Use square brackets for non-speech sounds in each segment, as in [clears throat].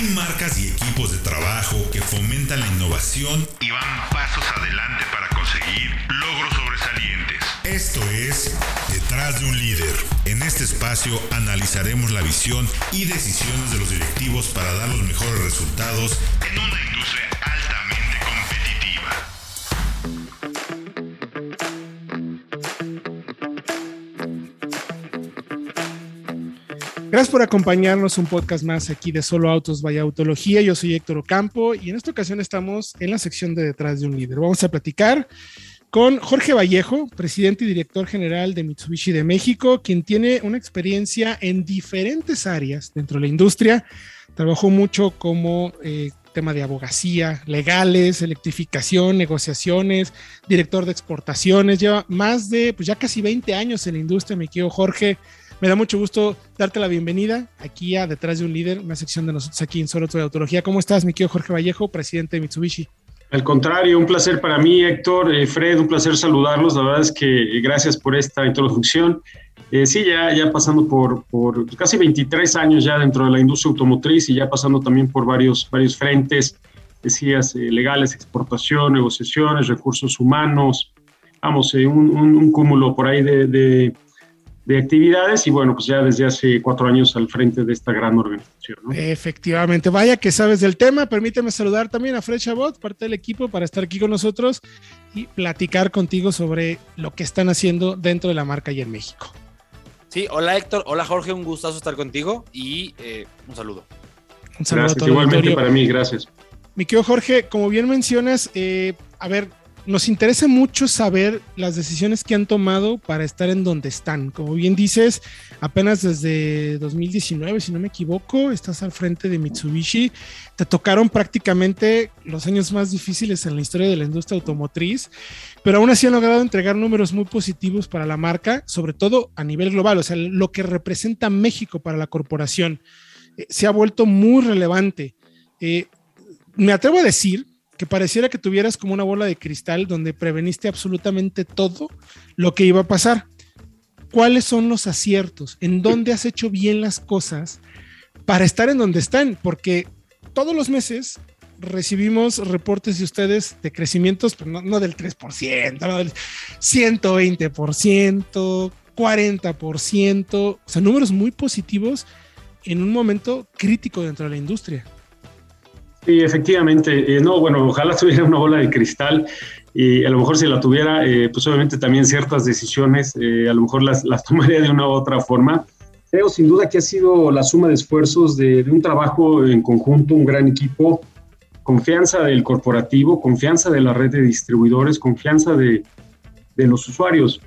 Hay marcas y equipos de trabajo que fomentan la innovación y van pasos adelante para conseguir logros sobresalientes. Esto es Detrás de un líder. En este espacio analizaremos la visión y decisiones de los directivos para dar los mejores resultados en una Gracias por acompañarnos un podcast más aquí de Solo Autos Vaya Autología. Yo soy Héctor Ocampo y en esta ocasión estamos en la sección de Detrás de un líder. Vamos a platicar con Jorge Vallejo, presidente y director general de Mitsubishi de México, quien tiene una experiencia en diferentes áreas dentro de la industria. Trabajó mucho como eh, tema de abogacía, legales, electrificación, negociaciones, director de exportaciones. Lleva más de, pues ya casi 20 años en la industria, me quiero Jorge. Me da mucho gusto darte la bienvenida aquí a Detrás de un Líder, una sección de nosotros aquí en Solo de Autología. ¿Cómo estás, mi querido Jorge Vallejo, presidente de Mitsubishi? Al contrario, un placer para mí, Héctor, eh, Fred, un placer saludarlos. La verdad es que eh, gracias por esta introducción. Eh, sí, ya, ya pasando por, por casi 23 años ya dentro de la industria automotriz y ya pasando también por varios, varios frentes, decías, eh, legales, exportación, negociaciones, recursos humanos, vamos, un, un, cúmulo por ahí de, de, actividades y bueno, pues ya desde hace cuatro años al frente de esta gran organización. ¿no? Efectivamente, vaya que sabes del tema. Permíteme saludar también a Fred Chabot, parte del equipo, para estar aquí con nosotros y platicar contigo sobre lo que están haciendo dentro de la marca y en México. Sí, hola Héctor, hola Jorge, un gustazo estar contigo y eh, un saludo. Un saludo gracias, a todo igualmente para mí, gracias. Mi querido Jorge, como bien mencionas, eh, a ver, nos interesa mucho saber las decisiones que han tomado para estar en donde están. Como bien dices, apenas desde 2019, si no me equivoco, estás al frente de Mitsubishi. Te tocaron prácticamente los años más difíciles en la historia de la industria automotriz, pero aún así han logrado entregar números muy positivos para la marca, sobre todo a nivel global, o sea, lo que representa México para la corporación. Eh, se ha vuelto muy relevante. Eh, me atrevo a decir que pareciera que tuvieras como una bola de cristal donde preveniste absolutamente todo lo que iba a pasar. ¿Cuáles son los aciertos? ¿En dónde has hecho bien las cosas para estar en donde están? Porque todos los meses recibimos reportes de ustedes de crecimientos, pero no, no del 3%, no del 120%, 40%, o sea, números muy positivos en un momento crítico dentro de la industria. Sí, efectivamente. Eh, no, bueno, ojalá tuviera una bola de cristal y a lo mejor si la tuviera, eh, pues obviamente también ciertas decisiones, eh, a lo mejor las, las, [laughs] tomaría de una u otra forma. Creo sin duda que ha sido la suma de esfuerzos de, de un trabajo en conjunto, un gran equipo, confianza del corporativo, confianza de la red de distribuidores, confianza de, de los usuarios.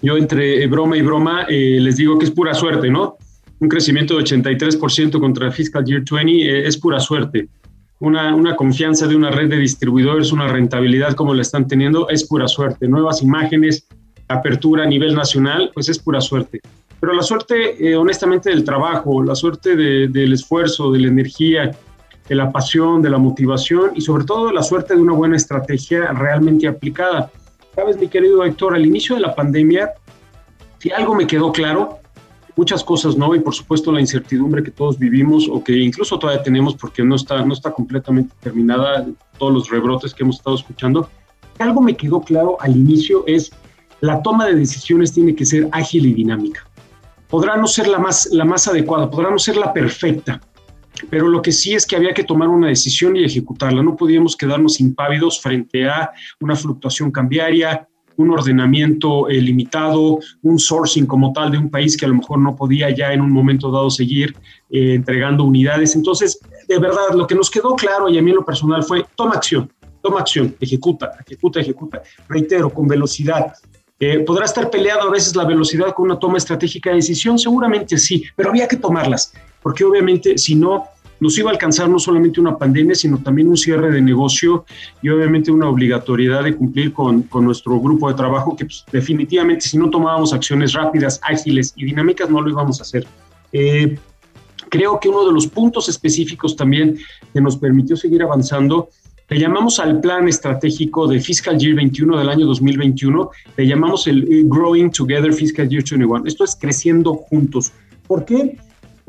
Yo entre broma y broma eh, les digo que es pura suerte, ¿no? Un crecimiento de 83% contra Fiscal Year 20 eh, es pura suerte una, una, confianza de una red de distribuidores, una rentabilidad como la están teniendo, es pura suerte. Nuevas imágenes, apertura a nivel nacional, pues es pura suerte. Pero la suerte, eh, honestamente, del trabajo, la suerte de, del esfuerzo, de la energía, de la pasión, de la motivación y sobre todo la suerte de una buena estrategia realmente aplicada. Sabes, mi querido Héctor, al inicio de la pandemia, si algo me quedó claro, muchas cosas no, y por supuesto la incertidumbre que todos vivimos o que incluso todavía tenemos porque no está, no está completamente terminada, todos los rebrotes que hemos estado escuchando. Algo me quedó claro al inicio es la toma de decisiones tiene que ser ágil y dinámica. Podrá no ser la más, la más adecuada, podrá no ser la perfecta, pero lo que sí es que había que tomar una decisión y ejecutarla. No podíamos quedarnos impávidos frente a una fluctuación cambiaria, un ordenamiento eh, limitado, un sourcing como tal de un país que a lo mejor no podía ya en un momento dado seguir eh, entregando unidades. Entonces, de verdad, lo que nos quedó claro y a mí lo personal fue, toma acción, toma acción, ejecuta, ejecuta, ejecuta. Reitero, con velocidad. Eh, ¿Podrá estar peleado a veces la velocidad con una toma estratégica de decisión? Seguramente sí, pero había que tomarlas, porque obviamente si no, nos iba a alcanzar no solamente una pandemia, sino también un cierre de negocio y obviamente una obligatoriedad de cumplir con, con nuestro grupo de trabajo que pues, definitivamente si no tomábamos acciones rápidas, ágiles y dinámicas no lo íbamos a hacer. Eh, creo que uno de los puntos específicos también que nos permitió seguir avanzando le llamamos al plan estratégico de Fiscal Year 21 del año 2021, le llamamos el Growing Together Fiscal Year 21. Esto es creciendo juntos. ¿Por qué?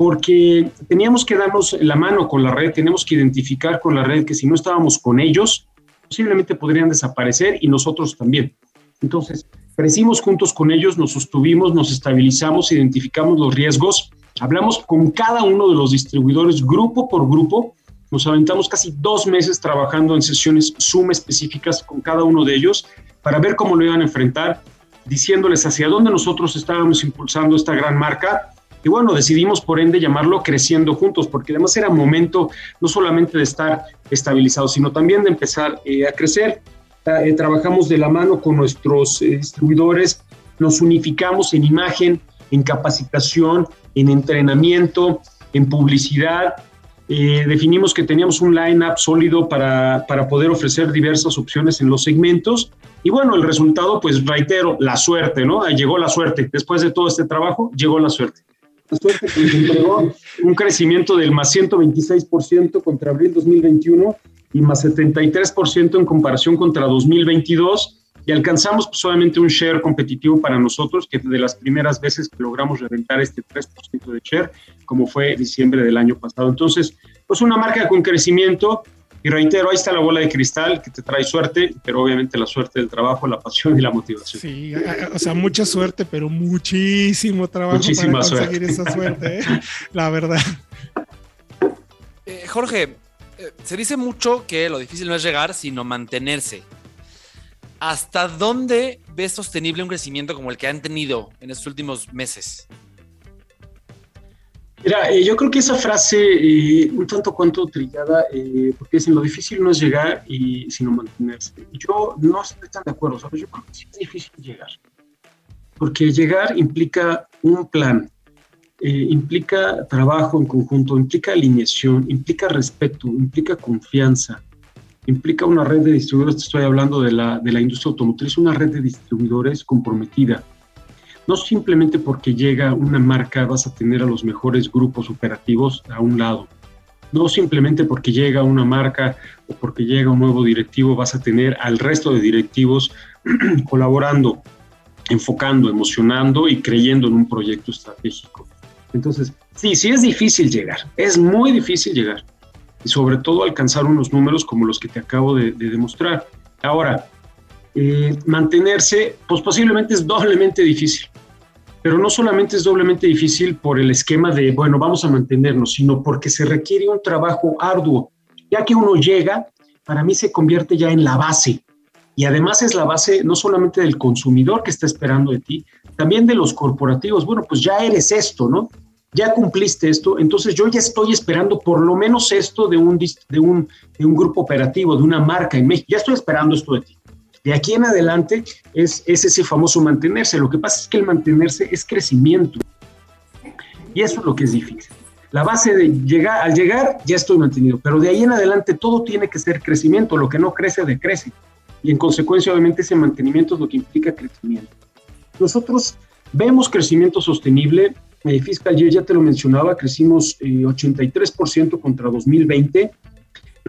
Porque teníamos que darnos la mano con la red, tenemos que identificar con la red que si no estábamos con ellos, posiblemente podrían desaparecer y nosotros también. Entonces, crecimos juntos con ellos, nos sostuvimos, nos estabilizamos, identificamos los riesgos, hablamos con cada uno de los distribuidores grupo por grupo, nos aventamos casi dos meses trabajando en sesiones Zoom específicas con cada uno de ellos para ver cómo lo iban a enfrentar, diciéndoles hacia dónde nosotros estábamos impulsando esta gran marca y bueno, decidimos por ende llamarlo Creciendo Juntos, porque además era momento no solamente de estar estabilizados, sino también de empezar eh, a crecer. Eh, trabajamos de la mano con nuestros eh, distribuidores, nos unificamos en imagen, en capacitación, en entrenamiento, en publicidad. definimos que teníamos un line-up sólido para, para poder ofrecer diversas opciones en los segmentos. Y bueno, el resultado, pues reitero, la suerte, ¿no? Llegó la suerte. Después de todo este trabajo, llegó la suerte suerte que les entregó un crecimiento del más 126% contra abril 2021 y más 73% en comparación contra 2022 y alcanzamos pues, solamente un share competitivo para nosotros, que de las primeras veces que logramos reventar este 3% de share, como fue diciembre del año pasado. Entonces, pues una marca con crecimiento y reitero, ahí está la bola de cristal que te trae suerte, pero obviamente la suerte del trabajo, la pasión y la motivación. Sí, o sea, mucha suerte, pero muchísimo trabajo para conseguir esa suerte, ¿eh? [laughs] la verdad. Eh, Jorge, eh, se dice mucho que lo difícil no es llegar, sino mantenerse. ¿Hasta dónde ves sostenible un crecimiento como el que han tenido en estos últimos meses? Mira, eh, yo creo que esa frase, eh, un tanto cuanto trillada, eh, porque dicen lo difícil no es llegar y sino mantenerse. Yo no estoy tan de acuerdo, ¿sabes? Yo creo que sí es difícil llegar, porque llegar implica un plan, implica trabajo en conjunto, implica alineación, implica respeto, implica confianza, implica una red de distribuidores, estoy hablando de la, de la industria automotriz, una red de distribuidores comprometida no simplemente porque llega una marca vas a tener a los mejores grupos operativos a un lado. No simplemente porque llega una marca o porque llega un nuevo directivo vas a tener al resto de directivos [clears throat] colaborando, enfocando, emocionando y creyendo en un proyecto estratégico. Entonces, sí, sí es difícil llegar, es muy difícil llegar y sobre todo alcanzar unos números como los que te acabo de, demostrar. Ahora, eh, mantenerse, pues posiblemente es doblemente difícil pero no solamente es doblemente difícil por el esquema de, bueno, vamos a mantenernos, sino porque se requiere un trabajo arduo. Ya que uno llega, para mí se convierte ya en la base. Y además es la base no solamente del consumidor que está esperando de ti, también de los corporativos. Bueno, pues ya eres esto, ¿no? Ya cumpliste esto, entonces yo ya estoy esperando por lo menos esto de un, de un, de un grupo operativo, de una marca en México. Ya estoy esperando esto de ti. De aquí en adelante es, ese famoso mantenerse. Lo que pasa es que el mantenerse es crecimiento. Y eso es lo que es difícil. La base de llegar, al llegar ya estoy mantenido, pero de ahí en adelante todo tiene que ser crecimiento. Lo que no crece, decrece. Y en consecuencia, obviamente, ese mantenimiento es lo que implica crecimiento. Nosotros vemos crecimiento sostenible. Eh, fiscal year, ya te lo mencionaba, crecimos 83% eh, contra 2020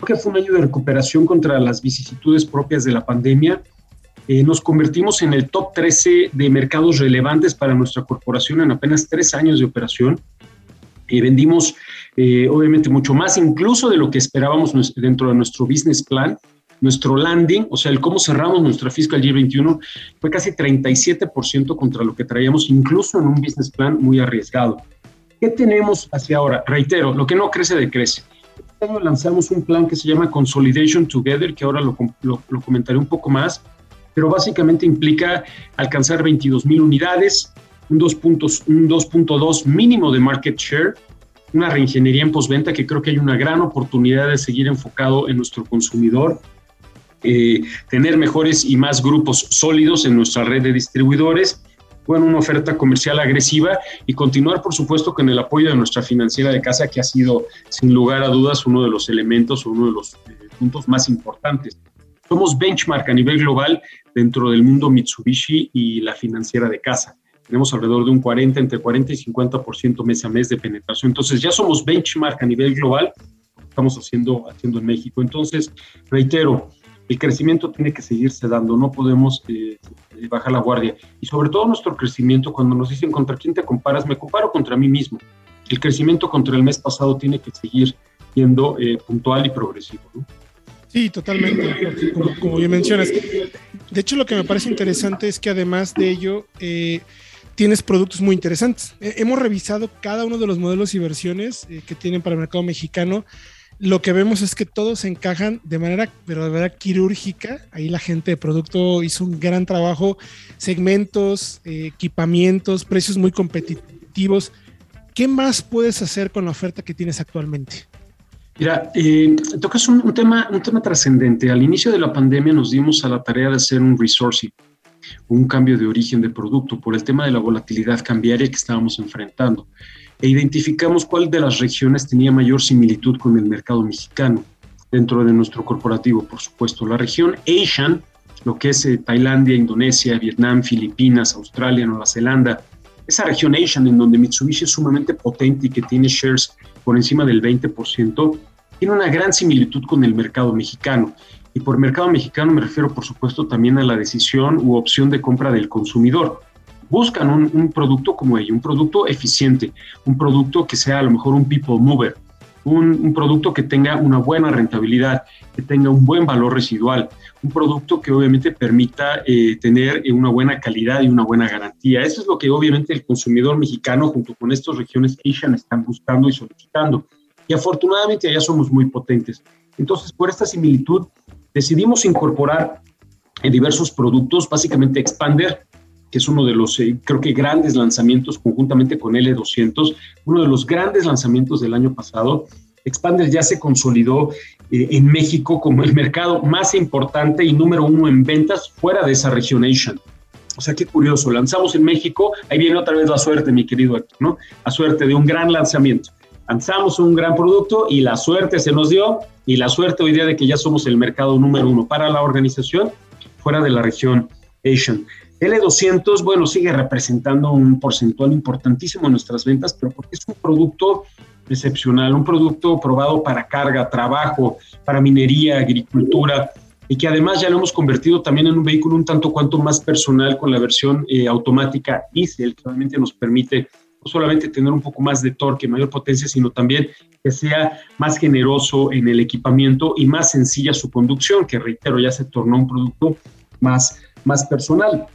Creo que fue un año de recuperación contra las vicisitudes propias de la pandemia. Eh, nos convertimos en el top 13 de mercados relevantes para nuestra corporación en apenas tres años de operación. Eh, vendimos eh, obviamente mucho más, incluso de lo que esperábamos dentro de nuestro business plan. Nuestro landing, o sea, el cómo cerramos nuestra fiscal year 21, fue casi 37% contra lo que traíamos, incluso en un business plan muy arriesgado. ¿Qué tenemos hacia ahora? Reitero, lo que no crece, decrece. Año lanzamos un plan que se llama Consolidation Together, que ahora lo, lo, comentaré un poco más, pero básicamente implica alcanzar 22 mil unidades, un 2.2 mínimo de market share, una reingeniería en postventa que creo que hay una gran oportunidad de seguir enfocado en nuestro consumidor, eh, tener mejores y más grupos sólidos en nuestra red de distribuidores bueno, una oferta comercial agresiva y continuar, por supuesto, con el apoyo de nuestra financiera de casa, que ha sido, sin lugar a dudas, uno de los elementos o uno de los eh, puntos más importantes. Somos benchmark a nivel global dentro del mundo Mitsubishi y la financiera de casa. Tenemos alrededor de un 40, entre 40 y 50% mes a mes de penetración. Entonces ya somos benchmark a nivel global, estamos haciendo, haciendo en México. Entonces, reitero, el crecimiento tiene que seguirse dando, no podemos eh, eh, bajar la guardia. Y sobre todo nuestro crecimiento, cuando nos dicen contra quién te comparas, me comparo contra mí mismo. el crecimiento contra el mes pasado tiene que seguir siendo eh, puntual y progresivo. Sí, totalmente, como, bien mencionas. De hecho, lo que me parece interesante es que además de ello, eh, tienes productos muy interesantes. hemos revisado cada uno de los modelos y versiones que tienen para el mercado mexicano lo que vemos es que todos encajan de manera, pero de verdad quirúrgica. Ahí la gente de producto hizo un gran trabajo, segmentos, eh, equipamientos, precios muy competitivos. ¿Qué más puedes hacer con la oferta que tienes actualmente? Mira, eh, tocas un, tema, un tema trascendente. Al inicio de la pandemia nos dimos a la tarea de hacer un resourcing, un cambio de origen de producto por el tema de la volatilidad cambiaria que estábamos enfrentando e identificamos cuál de las regiones tenía mayor similitud con el mercado mexicano dentro de nuestro corporativo, por supuesto. La región Asian, lo que es eh, Tailandia, Indonesia, Vietnam, Filipinas, Australia, Nueva Zelanda, esa región Asian en donde Mitsubishi es sumamente potente y que tiene shares por encima del 20%, tiene una gran similitud con el mercado mexicano. Y por mercado mexicano me refiero, por supuesto, también a la decisión u opción de compra del consumidor buscan un, producto como ello, un producto eficiente, un producto que sea a lo mejor un people mover, un, producto que tenga una buena rentabilidad, que tenga un buen valor residual, un producto que obviamente permita eh, tener una buena calidad y una buena garantía. Eso es lo que obviamente el consumidor mexicano junto con estas regiones Asian están buscando y solicitando. Y afortunadamente allá somos muy potentes. Entonces, por esta similitud, decidimos incorporar en diversos productos, básicamente Expander, que es uno de los, eh, creo que, grandes lanzamientos conjuntamente con L200, uno de los grandes lanzamientos del año pasado. Expander ya se consolidó eh, en México como el mercado más importante y número uno en ventas fuera de esa región Asian. O sea, qué curioso, lanzamos en México, ahí viene otra vez la suerte, mi querido Héctor, ¿no? La suerte de un gran lanzamiento. Lanzamos un gran producto y la suerte se nos dio y la suerte hoy día de que ya somos el mercado número uno para la organización fuera de la región Asian. L200, bueno, sigue representando un porcentual importantísimo en nuestras ventas, pero porque es un producto excepcional, un producto probado para carga, trabajo, para minería, agricultura, y que además ya lo hemos convertido también en un vehículo un tanto cuanto más personal con la versión eh, automática diesel, que realmente nos permite no solamente tener un poco más de torque, mayor potencia, sino también que sea más generoso en el equipamiento y más sencilla su conducción, que reitero, ya se tornó un producto más, más personal.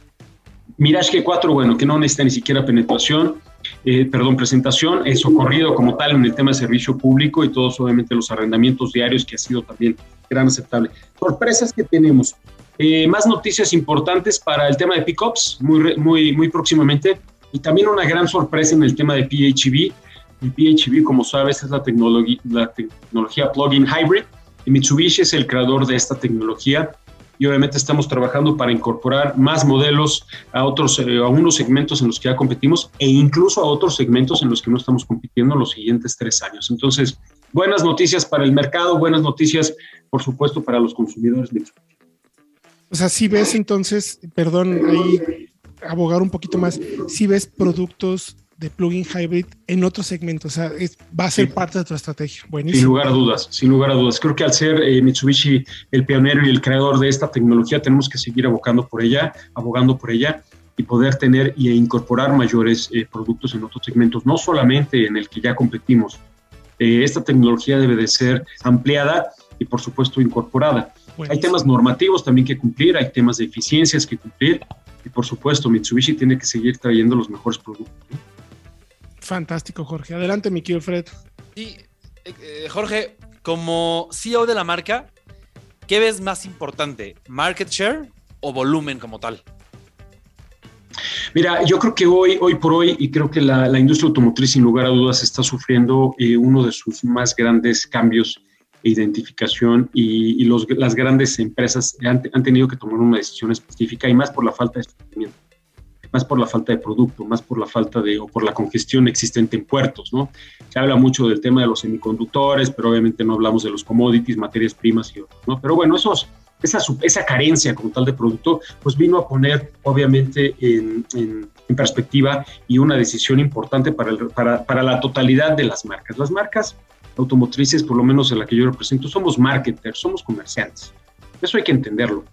Mirage G4, bueno, que no necesita ni siquiera penetración, eh, perdón, presentación, es socorrido como tal en el tema de servicio público y todos obviamente los arrendamientos diarios que ha sido también gran aceptable. Sorpresas que tenemos. Eh, más noticias importantes para el tema de pickups muy, muy, muy próximamente y también una gran sorpresa en el tema de PHEV. El PHEV, como sabes, es la, la tecnología plug-in hybrid y Mitsubishi es el creador de esta tecnología y obviamente estamos trabajando para incorporar más modelos a otros, eh, a unos segmentos en los que ya competimos e incluso a otros segmentos en los que no estamos compitiendo los siguientes tres años. Entonces, buenas noticias para el mercado, buenas noticias, por supuesto, para los consumidores. O sea, si ves entonces, perdón, ahí abogar un poquito más, si ves productos de plugin hybrid en otros segmentos. O sea, va a ser parte de tu estrategia. Buenísimo. Sin lugar a dudas, sin lugar a dudas. Creo que al ser eh, Mitsubishi el pionero y el creador de esta tecnología, tenemos que seguir abogando por ella, abogando por ella y poder tener e incorporar mayores eh, productos en otros segmentos, no solamente en el que ya competimos. Eh, esta tecnología debe de ser ampliada y, por supuesto, incorporada. Hay temas normativos también que cumplir, hay temas de eficiencias que cumplir y, por supuesto, Mitsubishi tiene que seguir trayendo los mejores productos. Fantástico, Jorge. Adelante, mi querido Fred. Sí, eh, Jorge, como CEO de la marca, ¿qué ves más importante? ¿Market share o volumen como tal? Mira, yo creo que hoy, hoy por hoy, y creo que la, industria automotriz sin lugar a dudas está sufriendo eh, uno de sus más grandes cambios identificación y, las grandes empresas han, han, tenido que tomar una decisión específica y más por la falta de más por la falta de producto, más por la falta de, o por la congestión existente en puertos, ¿no? Se habla mucho del tema de los semiconductores, pero obviamente no hablamos de los commodities, materias primas y otros, ¿no? Pero bueno, esos, esa, esa carencia como tal de producto, pues vino a poner obviamente en, en, perspectiva y una decisión importante para, el, para, para la totalidad de las marcas. Las marcas automotrices, por lo menos en la que yo represento, somos marketers, somos comerciantes. Eso hay que entenderlo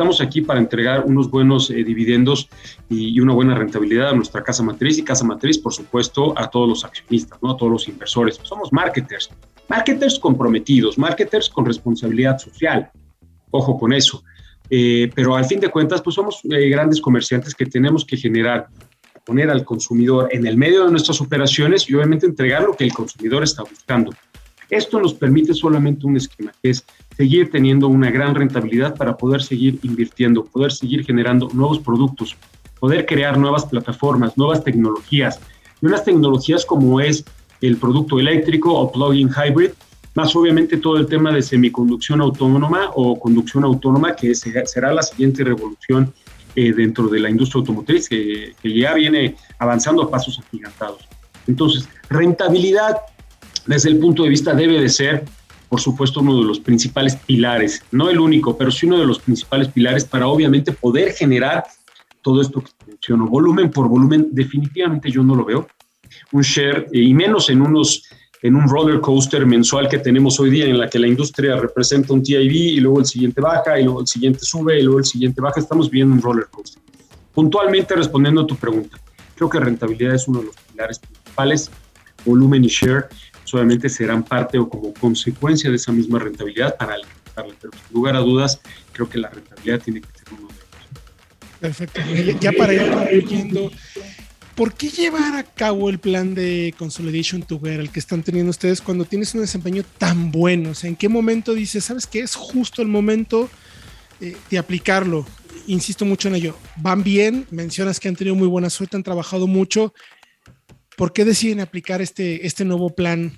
Estamos aquí para entregar unos buenos eh, dividendos y, una buena rentabilidad a nuestra casa matriz y casa matriz, por supuesto, a todos los accionistas, ¿no? a todos los inversores. Somos marketers, marketers comprometidos, marketers con responsabilidad social. Ojo con eso. Eh, pero al fin de cuentas, pues somos eh, grandes comerciantes que tenemos que generar, poner al consumidor en el medio de nuestras operaciones y obviamente entregar lo que el consumidor está buscando. Esto nos permite solamente un esquema, que es seguir teniendo una gran rentabilidad para poder seguir invirtiendo, poder seguir generando nuevos productos, poder crear nuevas plataformas, nuevas tecnologías, y unas tecnologías como es el producto eléctrico o plug-in hybrid, más obviamente todo el tema de semiconducción autónoma o conducción autónoma, que será la siguiente revolución eh, dentro de la industria automotriz, que, ya viene avanzando a pasos agigantados. Entonces, rentabilidad desde el punto de vista debe de ser, por supuesto, uno de los principales pilares, no el único, pero sí uno de los principales pilares para obviamente poder generar todo esto que menciono. Volumen por volumen, definitivamente yo no lo veo. Un share, eh, y menos en unos en un roller coaster mensual que tenemos hoy día en la que la industria representa un TIV y luego el siguiente baja y luego el siguiente sube y luego el siguiente baja, estamos viendo un roller coaster. Puntualmente respondiendo a tu pregunta, creo que rentabilidad es uno de los pilares principales, volumen y share solamente serán parte o como consecuencia de esa misma rentabilidad para alcanzarla, pero sin lugar a dudas creo que la rentabilidad tiene que ser uno de ellos. Perfecto. Ya para ir concluyendo, ¿por qué llevar a cabo el plan de Consolidation Together, el que están teniendo ustedes cuando tienes un desempeño tan bueno? O sea, ¿en qué momento dices, sabes que es justo el momento eh, de aplicarlo? Insisto mucho en ello. Van bien, mencionas que han tenido muy buena suerte, han trabajado mucho. ¿Por qué deciden aplicar este, este nuevo plan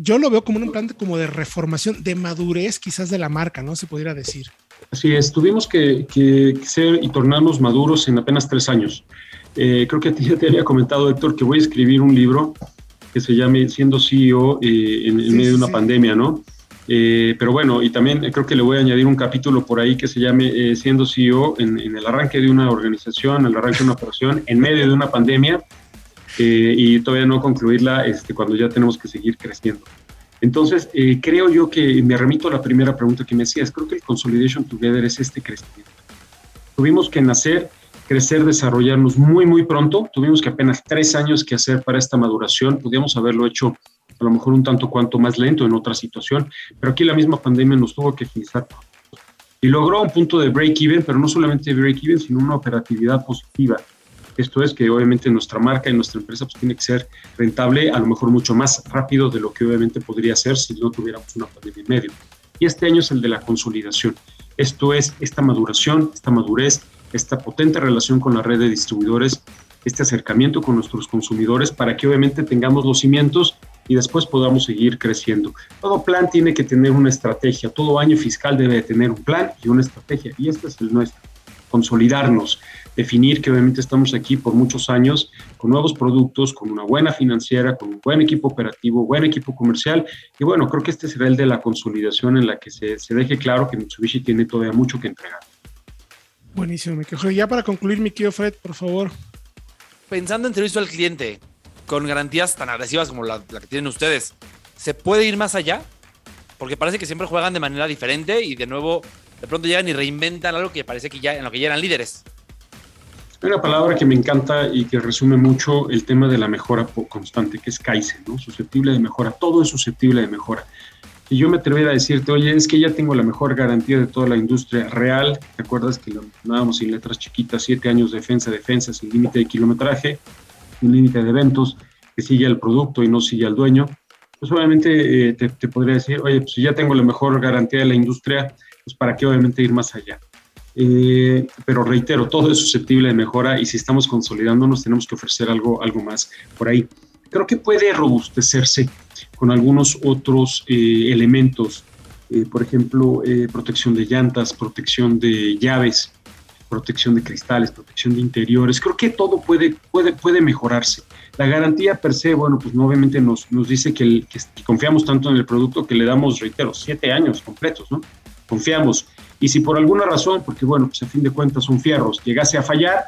yo lo veo como un plan de, como de reformación, de madurez quizás de la marca, ¿no? Se pudiera decir. Así es, tuvimos que, que ser y tornarnos maduros en apenas tres años. Eh, creo que ya te había comentado, Héctor, que voy a escribir un libro que se llame Siendo CEO eh, en, medio de una pandemia, ¿no? Eh, pero bueno, y también creo que le voy a añadir un capítulo por ahí que se llame Siendo CEO en, el arranque de una organización, el arranque de una operación, en medio de una pandemia, y todavía no concluirla este, cuando ya tenemos que seguir creciendo. Entonces, creo yo que me remito a la primera pregunta que me hacías. Creo que el Consolidation Together es este crecimiento. Tuvimos que nacer crecer, desarrollarnos muy, muy pronto. Tuvimos que apenas tres años que hacer para esta maduración. Podíamos haberlo hecho a lo mejor un tanto cuanto más lento en otra situación, pero aquí la misma pandemia nos tuvo que agilizar. Y logró un punto de break-even, pero no solamente break-even, sino una operatividad positiva. Esto es que obviamente nuestra marca y nuestra empresa pues, tiene que ser rentable, a lo mejor mucho más rápido de lo que obviamente podría ser si no tuviéramos una pandemia en medio. Y este año es el de la consolidación. Esto es esta maduración, esta madurez, esta potente relación con la red de distribuidores, este acercamiento con nuestros consumidores para que obviamente tengamos los cimientos y después podamos seguir creciendo. Todo plan tiene que tener una estrategia, todo año fiscal debe tener un plan y una estrategia y este es el nuestro, consolidarnos, definir que obviamente estamos aquí por muchos años con nuevos productos, con una buena financiera, con un buen equipo operativo, buen equipo comercial y bueno, creo que este será el de la consolidación en la que se, se deje claro que Mitsubishi tiene todavía mucho que entregar. Buenísimo, me quejo. Ya para concluir, mi querido Fred, por favor. Pensando en servicio al cliente, con garantías tan agresivas como la, que tienen ustedes, ¿se puede ir más allá? Porque parece que siempre juegan de manera diferente y de nuevo, de pronto llegan y reinventan algo que parece que ya en lo que ya eran líderes. Hay una palabra que me encanta y que resume mucho el tema de la mejora constante, que es Kaizen, ¿no? Susceptible de mejora. Todo es susceptible de mejora y yo me atreviera a decirte, oye, es que ya tengo la mejor garantía de toda la industria real, ¿te acuerdas que lo mencionábamos en letras chiquitas, siete años de defensa, defensa, sin límite de kilometraje, sin límite de eventos, que sigue el producto y no sigue al dueño? Pues obviamente eh, te, podría decir, oye, pues si ya tengo la mejor garantía de la industria, pues para qué obviamente ir más allá. Eh, pero reitero, todo es susceptible de mejora y si estamos consolidándonos tenemos que ofrecer algo, algo más por ahí. Creo que puede robustecerse con algunos otros eh, elementos, eh, por ejemplo, eh, protección de llantas, protección de llaves, protección de cristales, protección de interiores. Creo que todo puede, puede, puede mejorarse. La garantía per se, bueno, pues obviamente nos, nos dice que, que, confiamos tanto en el producto que le damos, reitero, siete años completos, ¿no? Confiamos. Y si por alguna razón, porque bueno, pues a fin de cuentas son fierros, llegase a fallar,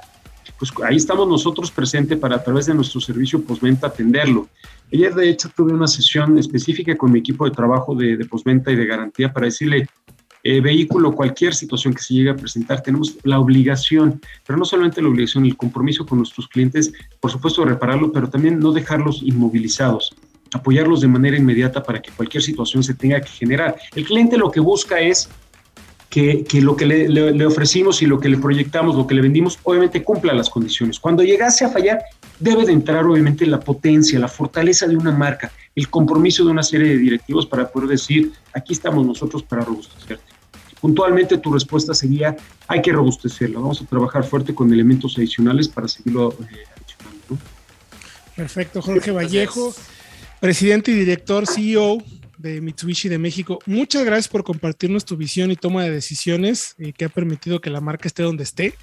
pues ahí estamos nosotros presentes para a través de nuestro servicio postventa atenderlo. Ayer, de hecho, tuve una sesión específica con mi equipo de trabajo de, de postventa y de garantía para decirle, eh, vehículo, cualquier situación que se llegue a presentar, tenemos la obligación, pero no solamente la obligación, el compromiso con nuestros clientes, por supuesto, de repararlo, pero también no dejarlos inmovilizados apoyarlos de manera inmediata para que cualquier situación se tenga que generar. El cliente lo que busca es que, lo que le, ofrecimos y lo que le proyectamos, lo que le vendimos, obviamente cumpla las condiciones. Cuando llegase a fallar, debe de entrar obviamente la potencia, la fortaleza de una marca, el compromiso de una serie de directivos para poder decir, aquí estamos nosotros para robustecerte. Puntualmente tu respuesta sería, hay que robustecerlo, vamos a trabajar fuerte con elementos adicionales para seguirlo eh, adicionando. Perfecto, Jorge Vallejo, presidente y director CEO de Mitsubishi de México. Muchas gracias por compartirnos tu visión y toma de decisiones eh, que ha permitido que la marca esté donde esté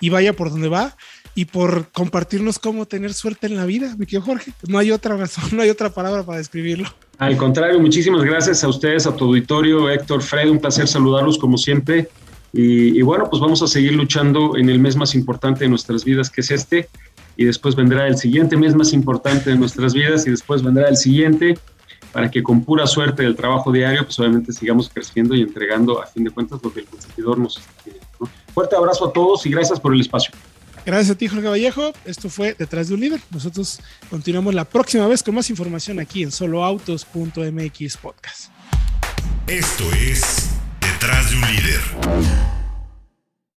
y vaya por donde va y por compartirnos cómo tener suerte en la vida, mi querido Jorge. No hay otra razón, no hay otra palabra para describirlo. Al contrario, muchísimas gracias a ustedes, a tu auditorio, Héctor, Fred, un placer saludarlos como siempre. Y, y bueno, pues vamos a seguir luchando en el mes más importante de nuestras vidas, que es este, y después vendrá el siguiente mes más importante de nuestras vidas, y después vendrá el siguiente para que con pura suerte del trabajo diario, pues obviamente sigamos creciendo y entregando a fin de cuentas lo que el consumidor nos está pidiendo. Fuerte abrazo a todos y gracias por el espacio. Gracias a ti, Jorge Vallejo. Esto fue Detrás de un Líder. Nosotros continuamos la próxima vez con más información aquí en soloautos.mx podcast. Esto es Detrás de un Líder.